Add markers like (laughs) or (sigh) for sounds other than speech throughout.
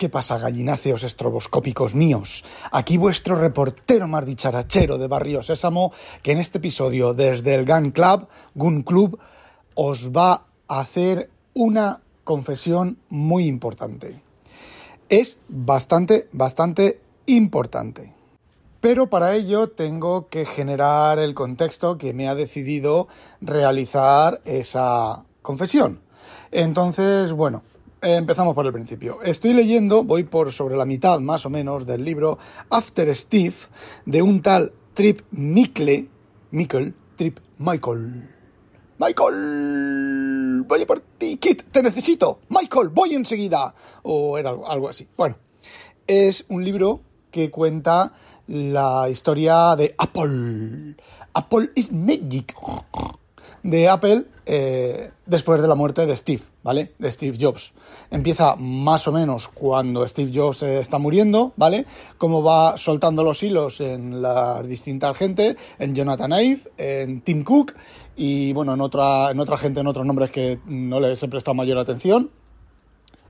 ¿Qué pasa, gallináceos estroboscópicos míos? Aquí vuestro reportero más dicharachero de Barrio Sésamo, que en este episodio desde el Gun Club, Gun Club, os va a hacer una confesión muy importante. Es bastante, bastante importante. Pero para ello tengo que generar el contexto que me ha decidido realizar esa confesión. Entonces, bueno, Empezamos por el principio. Estoy leyendo, voy por sobre la mitad más o menos del libro After Steve de un tal Trip Mickle, Michael, Trip Michael. Michael, voy por ti, Kit, te necesito. Michael, voy enseguida. O era algo, algo así. Bueno, es un libro que cuenta la historia de Apple. Apple is magic de Apple eh, después de la muerte de Steve, ¿vale? De Steve Jobs. Empieza más o menos cuando Steve Jobs está muriendo, ¿vale? Cómo va soltando los hilos en las distintas gente, en Jonathan Ive, en Tim Cook y bueno, en otra, en otra gente, en otros nombres que no les he prestado mayor atención.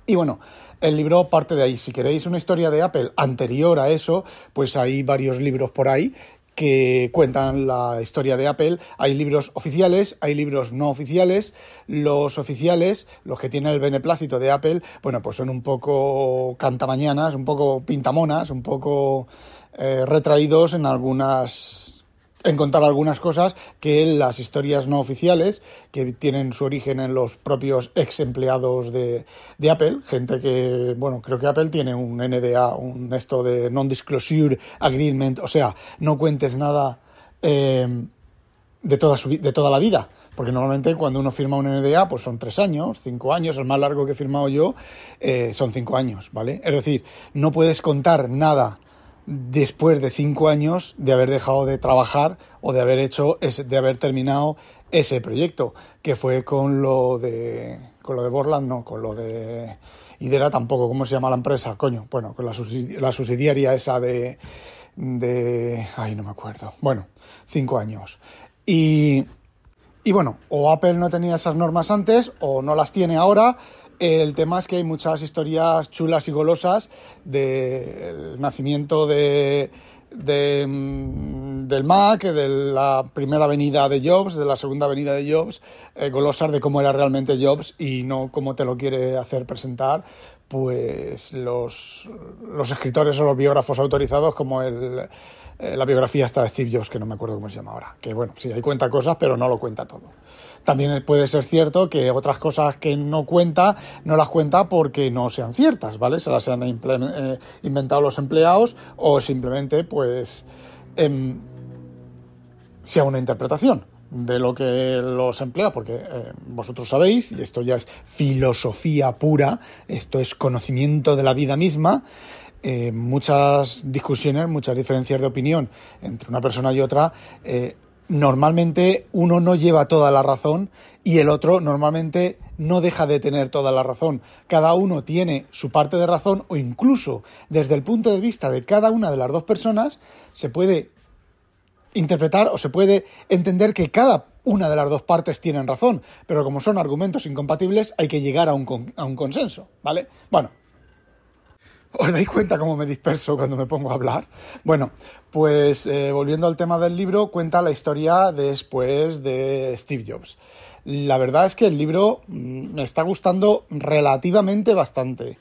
Y bueno, el libro parte de ahí. Si queréis una historia de Apple anterior a eso, pues hay varios libros por ahí que cuentan la historia de Apple. Hay libros oficiales, hay libros no oficiales. Los oficiales, los que tienen el beneplácito de Apple, bueno, pues son un poco cantamañanas, un poco pintamonas, un poco eh, retraídos en algunas en contar algunas cosas que las historias no oficiales, que tienen su origen en los propios ex empleados de, Apple, gente que, bueno, creo que Apple tiene un NDA, un esto de Non-Disclosure Agreement, o sea, no cuentes nada eh, de, toda su, de toda la vida. Porque normalmente cuando uno firma un NDA, pues son tres años, cinco años, el más largo que he firmado yo eh, son cinco años, ¿vale? Es decir, no puedes contar nada después de cinco años de haber dejado de trabajar o de haber hecho ese, de haber terminado ese proyecto que fue con lo de con lo de Borland no con lo de Idera tampoco cómo se llama la empresa coño bueno con la, la subsidiaria esa de de ay no me acuerdo. Bueno cinco años. Y y bueno, o Apple no tenía esas normas antes o no las tiene ahora el tema es que hay muchas historias chulas y golosas del nacimiento de, mm, del Mac, de la primera avenida de Jobs, de la segunda avenida de Jobs, eh, golosas de cómo era realmente Jobs y no cómo te lo quiere hacer presentar pues los, los escritores o los biógrafos autorizados como el, eh, la biografía está de Steve Jobs, que no me acuerdo cómo se llama ahora. Que bueno, sí, ahí cuenta cosas, pero no lo cuenta todo. También puede ser cierto que otras cosas que no cuenta, no las cuenta porque no sean ciertas, ¿vale? Se las han eh, inventado los empleados o simplemente, pues, em, sea una interpretación de lo que los emplea, porque eh, vosotros sabéis, y esto ya es filosofía pura, esto es conocimiento de la vida misma, eh, muchas discusiones, muchas diferencias de opinión entre una persona y otra, eh, normalmente uno no lleva toda la razón y el otro normalmente no deja de tener toda la razón. Cada uno tiene su parte de razón o incluso desde el punto de vista de cada una de las dos personas se puede interpretar o se puede entender que cada una de las dos partes tienen razón, pero como son argumentos incompatibles hay que llegar a un, a un consenso, ¿vale? Bueno, ¿Os dais cuenta cómo me disperso cuando me pongo a hablar? Bueno, pues eh, volviendo al tema del libro, cuenta la historia después de Steve Jobs. La verdad es que el libro mm, me está gustando relativamente bastante.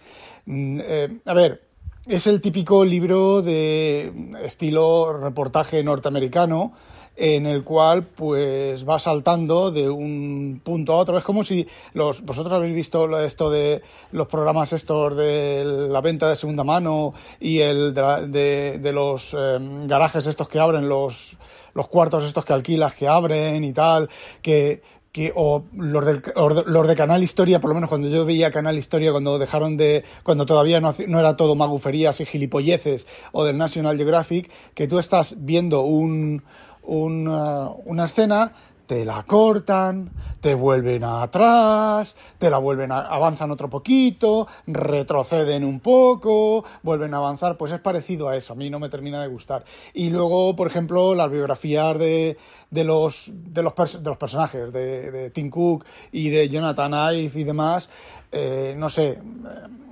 Mm, eh, a ver, es el típico libro de estilo reportaje norteamericano en el cual pues va saltando de un punto a otro. Es como si los, vosotros habéis visto esto de los programas estos de la venta de segunda mano y el de, de, los em, garajes estos que abren, los, los cuartos estos que alquilas que abren y tal, que que o los, del, los de Canal Historia, por lo menos cuando yo veía Canal Historia, cuando dejaron de, cuando todavía no, no, era todo maguferías y gilipolleces, o del National Geographic, que tú estás viendo un, una, una escena, te la cortan, te vuelven atrás, te la vuelven a, avanzan otro poquito, retroceden un poco, vuelven a avanzar, pues es parecido a eso, a mí no me termina de gustar. Y luego, por ejemplo, las biografías de, de los de los, de los personajes de, de, Tim Cook y de Jonathan Ive y demás, eh, no sé, eh,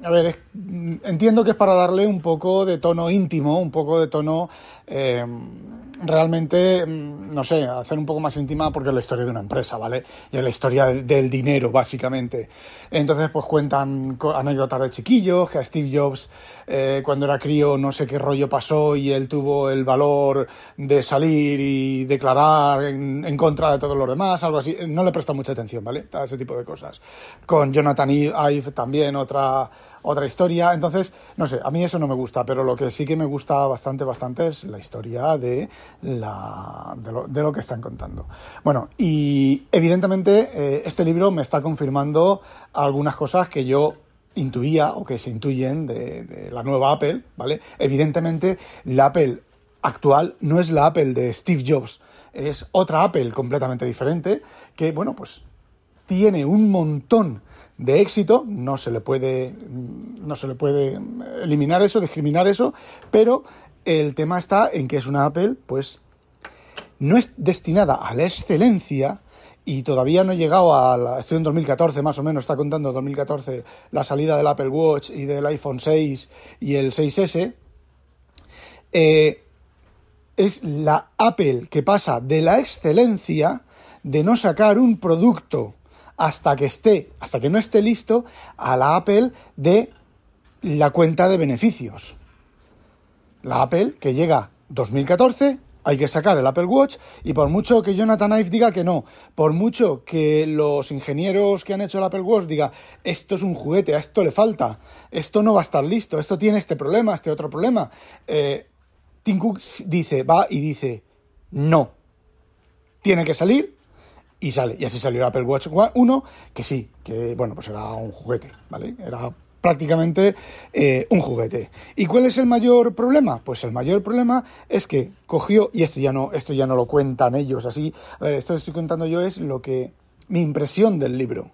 a ver, entiendo que es para darle un poco de tono íntimo, un poco de tono eh, realmente, mm, no sé, hacer un poco más íntima porque es la historia de una empresa, ¿vale? Y es la historia del dinero, básicamente. Entonces, pues cuentan anécdotas de chiquillos, que a Steve Jobs, eh, cuando era crío, no sé qué rollo pasó y él tuvo el valor de salir y declarar en, contra de todos los demás, algo así. No le presta mucha atención, ¿vale? Ese tipo de cosas. Con Jonathan Ive también, otra otra historia. Entonces, no sé, a mí eso no me gusta, pero lo que sí que me gusta bastante, bastante es la historia de, la, de, lo, que están contando. Bueno, y evidentemente eh, este libro me está confirmando algunas cosas que yo intuía o que se intuyen de la nueva Apple, ¿vale? Evidentemente, la Apple actual no es la Apple de Steve Jobs, es otra Apple completamente diferente que, bueno, pues tiene un montón de éxito, no se le puede, no se le puede eliminar eso, discriminar eso, pero el tema está en que es una Apple, pues no es destinada a la excelencia y todavía no he llegado a la, estoy en 2014 más o menos, está contando 2014 la salida del Apple Watch y del iPhone 6 y el 6S, eh, es la Apple que pasa de la excelencia de no sacar un producto hasta que esté, hasta que no esté listo a la Apple de la cuenta de beneficios. La Apple que llega 2014, hay que sacar el Apple Watch y por mucho que Jonathan Ive diga que no, por mucho que los ingenieros que han hecho el Apple Watch diga esto es un juguete, a esto le falta, esto no va a estar listo, esto tiene este problema, este otro problema, eh, Tim dice, va y dice no, tiene que salir y sale. Y así salió el Apple Watch 1, que sí, que bueno, pues era un juguete, ¿vale? Era prácticamente eh, un juguete. ¿Y cuál es el mayor problema? Pues el mayor problema es que cogió, y esto ya no, esto ya no lo cuentan ellos así, a ver, esto que estoy contando yo es lo que, mi impresión del libro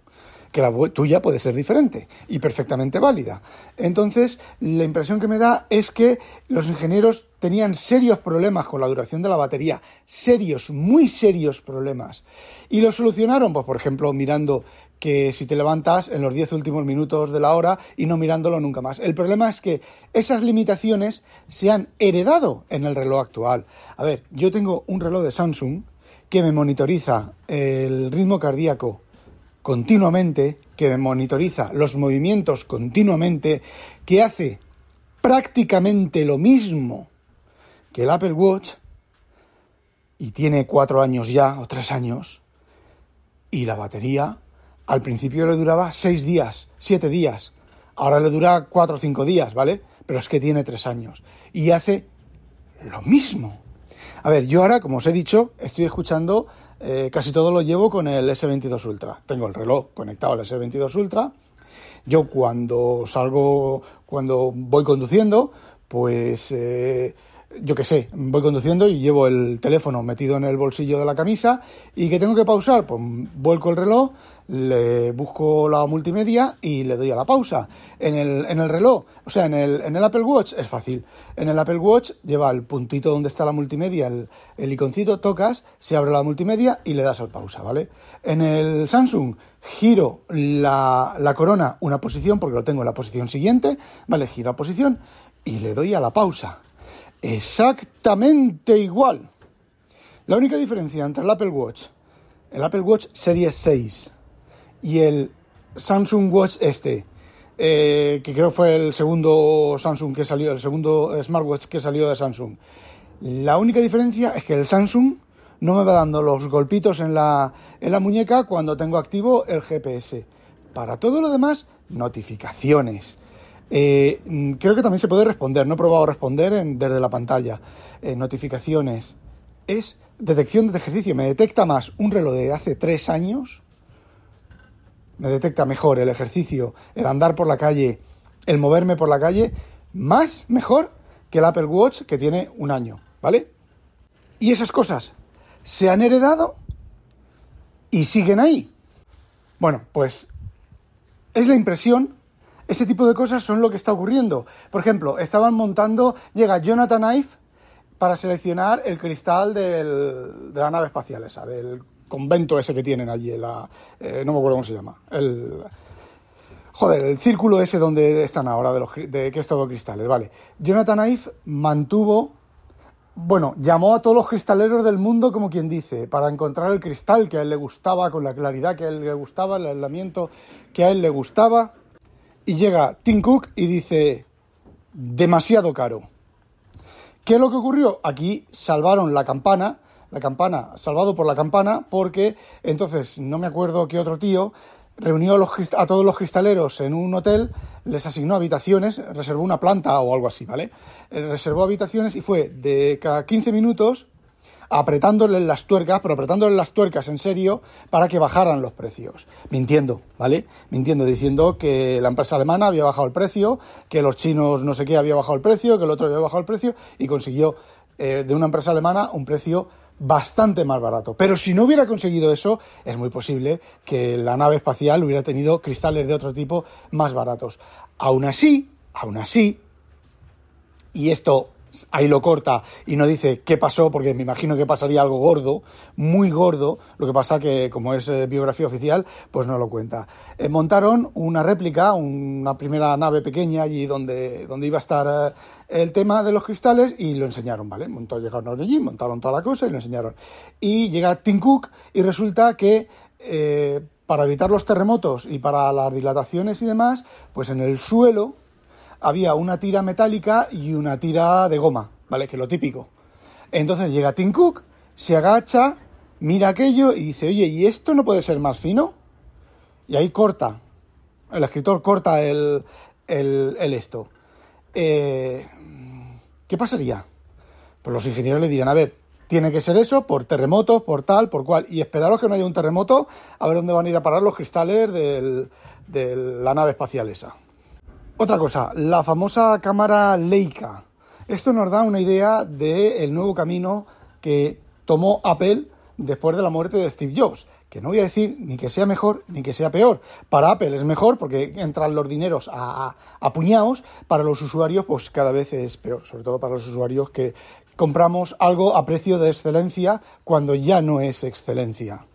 que la tuya puede ser diferente y perfectamente válida. Entonces, la impresión que me da es que los ingenieros tenían serios problemas con la duración de la batería, serios, muy serios problemas. Y lo solucionaron, pues por ejemplo, mirando que si te levantas en los 10 últimos minutos de la hora y no mirándolo nunca más. El problema es que esas limitaciones se han heredado en el reloj actual. A ver, yo tengo un reloj de Samsung que me monitoriza el ritmo cardíaco continuamente, que monitoriza los movimientos continuamente, que hace prácticamente lo mismo que el Apple Watch, y tiene cuatro años ya, o tres años, y la batería al principio le duraba seis días, siete días, ahora le dura cuatro o cinco días, ¿vale? Pero es que tiene tres años, y hace lo mismo. A ver, yo ahora, como os he dicho, estoy escuchando eh, casi todo lo llevo con el S22 Ultra. Tengo el reloj conectado al S22 Ultra. Yo cuando salgo, cuando voy conduciendo, pues eh, yo qué sé, voy conduciendo y llevo el teléfono metido en el bolsillo de la camisa y que tengo que pausar, pues vuelco el reloj, le busco la multimedia y le doy a la pausa. En el, en el reloj, o sea, en el, en el Apple Watch es fácil. En el Apple Watch lleva el puntito donde está la multimedia, el, iconcito, tocas, se abre la multimedia y le das al pausa, ¿vale? En el Samsung giro la, la corona una posición, porque lo tengo en la posición siguiente, ¿vale? Giro a posición y le doy a la pausa. Exactamente igual. La única diferencia entre el Apple Watch, el Apple Watch Series 6 y el Samsung Watch este, eh, que creo fue el segundo Samsung que salió, el segundo smartwatch que salió de Samsung. La única diferencia es que el Samsung no me va dando los golpitos en la, en la muñeca cuando tengo activo el GPS. Para todo lo demás, notificaciones. Eh, creo que también se puede responder, no he probado responder desde la pantalla. Notificaciones. Es detección de ejercicio. Me detecta más un reloj de hace tres años me detecta mejor el ejercicio, el andar por la calle, el moverme por la calle, más mejor que el Apple Watch que tiene un año, ¿vale? Y esas cosas se han heredado y siguen ahí. Bueno, pues es la impresión, ese tipo de cosas son lo que está ocurriendo. Por ejemplo, estaban montando, llega Jonathan Ive para seleccionar el cristal de la nave espacial esa, del convento ese que tienen allí, la, eh, no me acuerdo cómo se llama. El, Joder, el círculo ese donde están ahora, de, los, de que es todo cristales, vale. Jonathan Ive mantuvo, bueno, llamó a todos los cristaleros del mundo, como quien dice, para encontrar el cristal que a él le gustaba, con la claridad que a él le gustaba, el aislamiento que a él le gustaba. Y llega Tim Cook y dice, demasiado caro. ¿Qué es lo que ocurrió? Aquí salvaron la campana, la campana, salvado por la campana, porque entonces no me acuerdo qué otro tío reunió a, todos los cristaleros en un hotel, les asignó habitaciones, reservó una planta o algo así, ¿vale? Eh, reservó habitaciones y fue de cada 15 minutos apretándole las tuercas, pero apretándole las tuercas en serio para que bajaran los precios. Mintiendo, ¿vale? Mintiendo, diciendo que la empresa alemana había bajado el precio, que los chinos no sé qué había bajado el precio, que el otro había bajado el precio y consiguió eh, de una empresa alemana un precio bastante más barato. Pero si no hubiera conseguido eso, es muy posible que la nave espacial hubiera tenido cristales de otro tipo más baratos. Aún así, aún así, y esto ahí lo corta y no dice qué pasó, porque me imagino que pasaría algo gordo, muy gordo, lo que pasa que como es eh, biografía oficial, pues no lo cuenta. Eh, montaron una réplica, una primera nave pequeña allí donde, donde iba a estar eh, el tema de los cristales y lo enseñaron, ¿vale? Montó, llegaron allí, montaron toda la cosa y lo enseñaron. Y llega Tim y resulta que para evitar los terremotos y para las dilataciones y demás, pues en el suelo había una tira metálica y una tira de goma, ¿vale? Que es lo típico. Entonces llega Tim Cook, se agacha, mira aquello y dice, oye, ¿y esto no puede ser más fino? Y ahí corta, el escritor corta el, el, esto. Eh, ¿Qué pasaría? Pues los ingenieros le dirán, a ver, tiene que ser eso por terremotos, por tal, por cual, y esperaros que no haya un terremoto, a ver dónde van a ir a parar los cristales de la nave espacial esa. Otra cosa, la famosa cámara Leica. Esto nos da una idea del nuevo camino que tomó Apple después de la muerte de Steve Jobs. Que no voy a decir ni que sea mejor ni que sea peor. Para Apple es mejor porque entran los dineros a, a, puñados. Para los usuarios, pues cada vez es peor. Sobre todo para los usuarios que compramos algo a precio de excelencia cuando ya no es excelencia.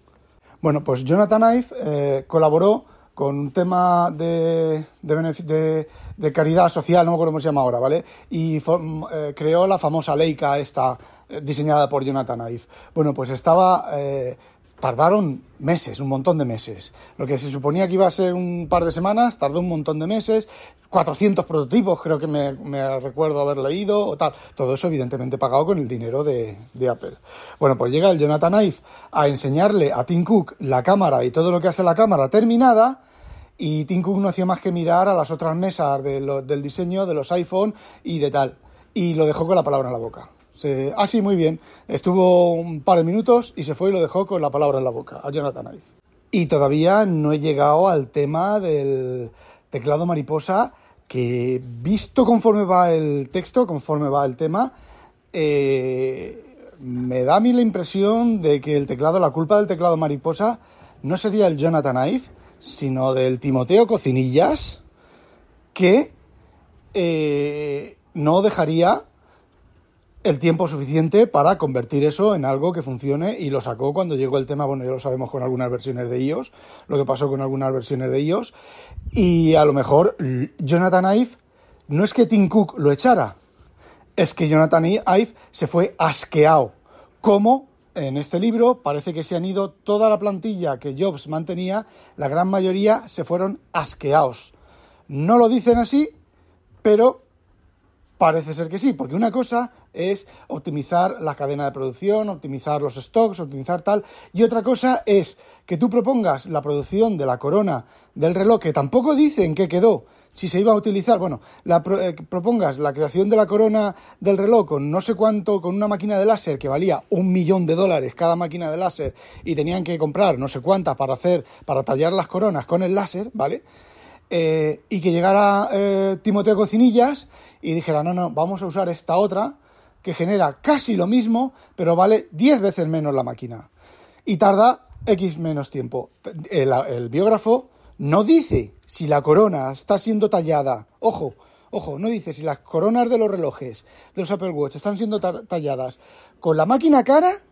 Bueno, pues Jonathan Ive eh, colaboró con un tema de, de, de, caridad social, no me acuerdo cómo se llama ahora, ¿vale? Y eh, creó la famosa Leica esta, eh, diseñada por Jonathan Ive. Bueno, pues estaba... Eh, tardaron meses, un montón de meses. Lo que se suponía que iba a ser un par de semanas, tardó un montón de meses. 400 prototipos creo que me, me recuerdo haber leído o tal. Todo eso evidentemente pagado con el dinero de, de, Apple. Bueno, pues llega el Jonathan Ive a enseñarle a Tim Cook la cámara y todo lo que hace la cámara terminada y Tim Cook no hacía más que mirar a las otras mesas del diseño de los iPhone y de tal. Y lo dejó con la palabra en la boca. Se, ah, sí, muy bien. Estuvo un par de minutos y se fue y lo dejó con la palabra en la boca, a Jonathan Ive. Y todavía no he llegado al tema del teclado mariposa, que visto conforme va el texto, conforme va el tema, eh, me da a mí la impresión de que el teclado, la culpa del teclado mariposa, no sería el Jonathan Ive, sino del Timoteo Cocinillas, que eh, no dejaría el tiempo suficiente para convertir eso en algo que funcione y lo sacó cuando llegó el tema, bueno, ya lo sabemos con algunas versiones de iOS, lo que pasó con algunas versiones de iOS, y a lo mejor Jonathan Ive no es que Tim Cook lo echara, es que Jonathan Ive se fue asqueado, como en este libro parece que se han ido toda la plantilla que Jobs mantenía, la gran mayoría se fueron asqueados. No lo dicen así, pero parece ser que sí, porque una cosa es optimizar la cadena de producción, optimizar los stocks, optimizar tal, y otra cosa es que tú propongas la producción de la corona del reloj, que tampoco dicen que quedó, si se iba a utilizar, bueno, la, eh, propongas la creación de la corona del reloj con no sé cuánto, con una máquina de láser que valía un millón de dólares cada máquina de láser y tenían que comprar no sé cuántas para hacer, para tallar las coronas con el láser, ¿vale? Eh, y que llegara eh, Timoteo Cocinillas y dijera, no, no, vamos a usar esta otra que genera casi lo mismo, pero vale 10 veces menos la máquina. Y tarda X menos tiempo. el biógrafo no dice si la corona está siendo tallada. Ojo, ojo, no dice si las coronas de los relojes de los Apple Watch están siendo talladas con la máquina cara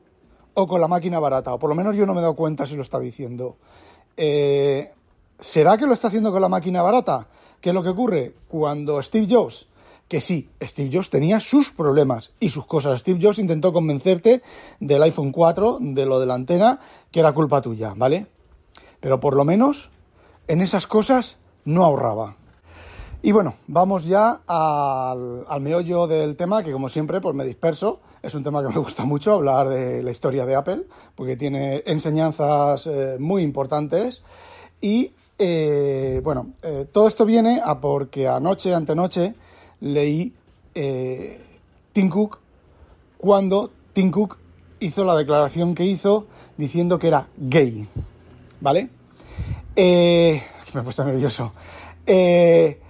o con la máquina barata. O por lo menos yo no me he dado cuenta si lo está diciendo. Eh, ¿será que lo está haciendo con la máquina barata? ¿Qué es lo que ocurre? Cuando Steve Jobs, que sí, Steve Jobs tenía sus problemas y sus cosas. Steve Jobs intentó convencerte del iPhone 4, de lo de la antena, que era culpa tuya, ¿vale? Pero por lo menos en esas cosas no ahorraba. Y bueno, vamos ya al, meollo del tema, que como siempre, pues me disperso. Es un tema que me gusta mucho, hablar de la historia de Apple, porque tiene enseñanzas eh, muy importantes. Y eh, bueno, eh, todo esto viene a porque anoche, antenoche, leí Tim Cook cuando Tim Cook hizo la declaración que hizo diciendo que era gay. ¿Vale? Me he puesto nervioso. Eh,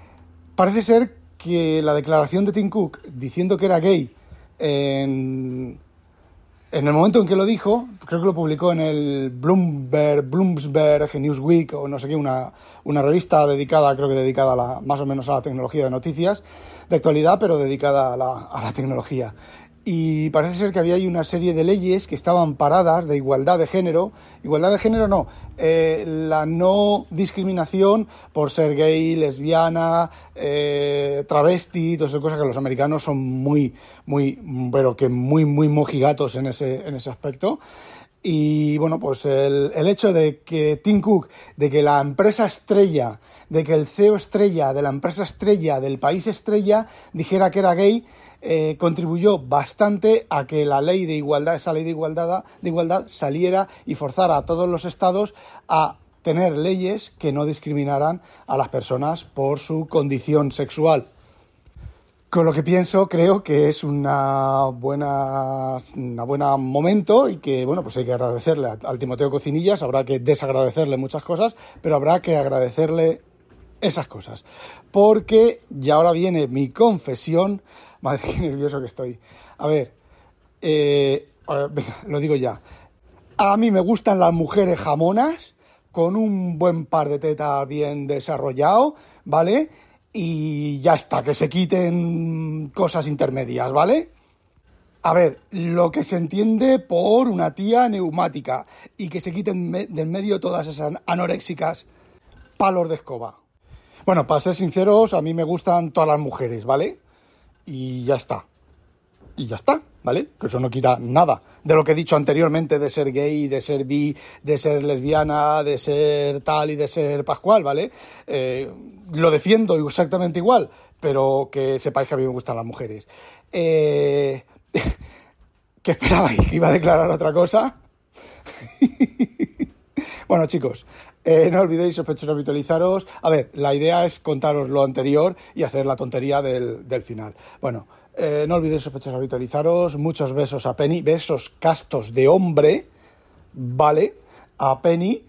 Parece ser que la declaración de Tim Cook diciendo que era gay en, el momento en que lo dijo, creo que lo publicó en el Bloomberg, Bloomberg Newsweek o no sé qué, una, una revista dedicada, creo que dedicada a la, más o menos a la tecnología de noticias de actualidad, pero dedicada a la, a la tecnología y parece ser que había ahí una serie de leyes que estaban paradas de igualdad de género. Igualdad de género no, eh, la no discriminación por ser gay, lesbiana, eh, travesti, todas esas cosas que los americanos son muy, muy, pero que muy, muy mojigatos en ese, en ese aspecto. Y bueno, pues el, el, hecho de que Tim Cook, de que la empresa estrella, de que el CEO estrella de la empresa estrella, del país estrella, dijera que era gay, eh, contribuyó bastante a que la ley de igualdad, esa ley de igualdad, de igualdad saliera y forzara a todos los estados a tener leyes que no discriminaran a las personas por su condición sexual. Con lo que pienso, creo que es una buena, una buena momento y que, bueno, pues hay que agradecerle al Timoteo Cocinillas, habrá que desagradecerle muchas cosas, pero habrá que agradecerle esas cosas. Porque, y ahora viene mi confesión, (laughs) madre, qué nervioso que estoy. A ver, eh, lo digo ya. A mí me gustan las mujeres jamonas, con un buen par de tetas bien desarrollado, ¿vale? Y ya está, que se quiten cosas intermedias, ¿vale? A ver, lo que se entiende por una tía neumática y que se quiten del medio todas esas anoréxicas palos de escoba. Bueno, para ser sinceros, a mí me gustan todas las mujeres, ¿vale? Y ya está. Y ya está, ¿vale? Que eso no quita nada de lo que he dicho anteriormente de ser gay, de ser bi, de ser lesbiana, de ser tal y de ser pascual, ¿vale? Eh, lo defiendo exactamente igual, pero que sepáis que a mí me gustan las mujeres. Eh, (laughs) ¿Qué esperabais? (laughs) ¿Que iba a declarar otra cosa? (laughs) bueno, chicos, eh, no olvidéis, sospechosos, habitualizaros. A ver, la idea es contaros lo anterior y hacer la tontería del, final. Bueno, eh, no olvidéis, sospechosos, habitualizaros. Muchos besos a Penny, besos castos de hombre, ¿vale? A Penny.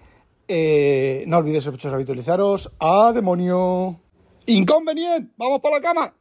Eh, no olvidéis, sospechosos, habitualizaros. ¡A demonio! ¡Inconveniente! ¡Vamos para la cama!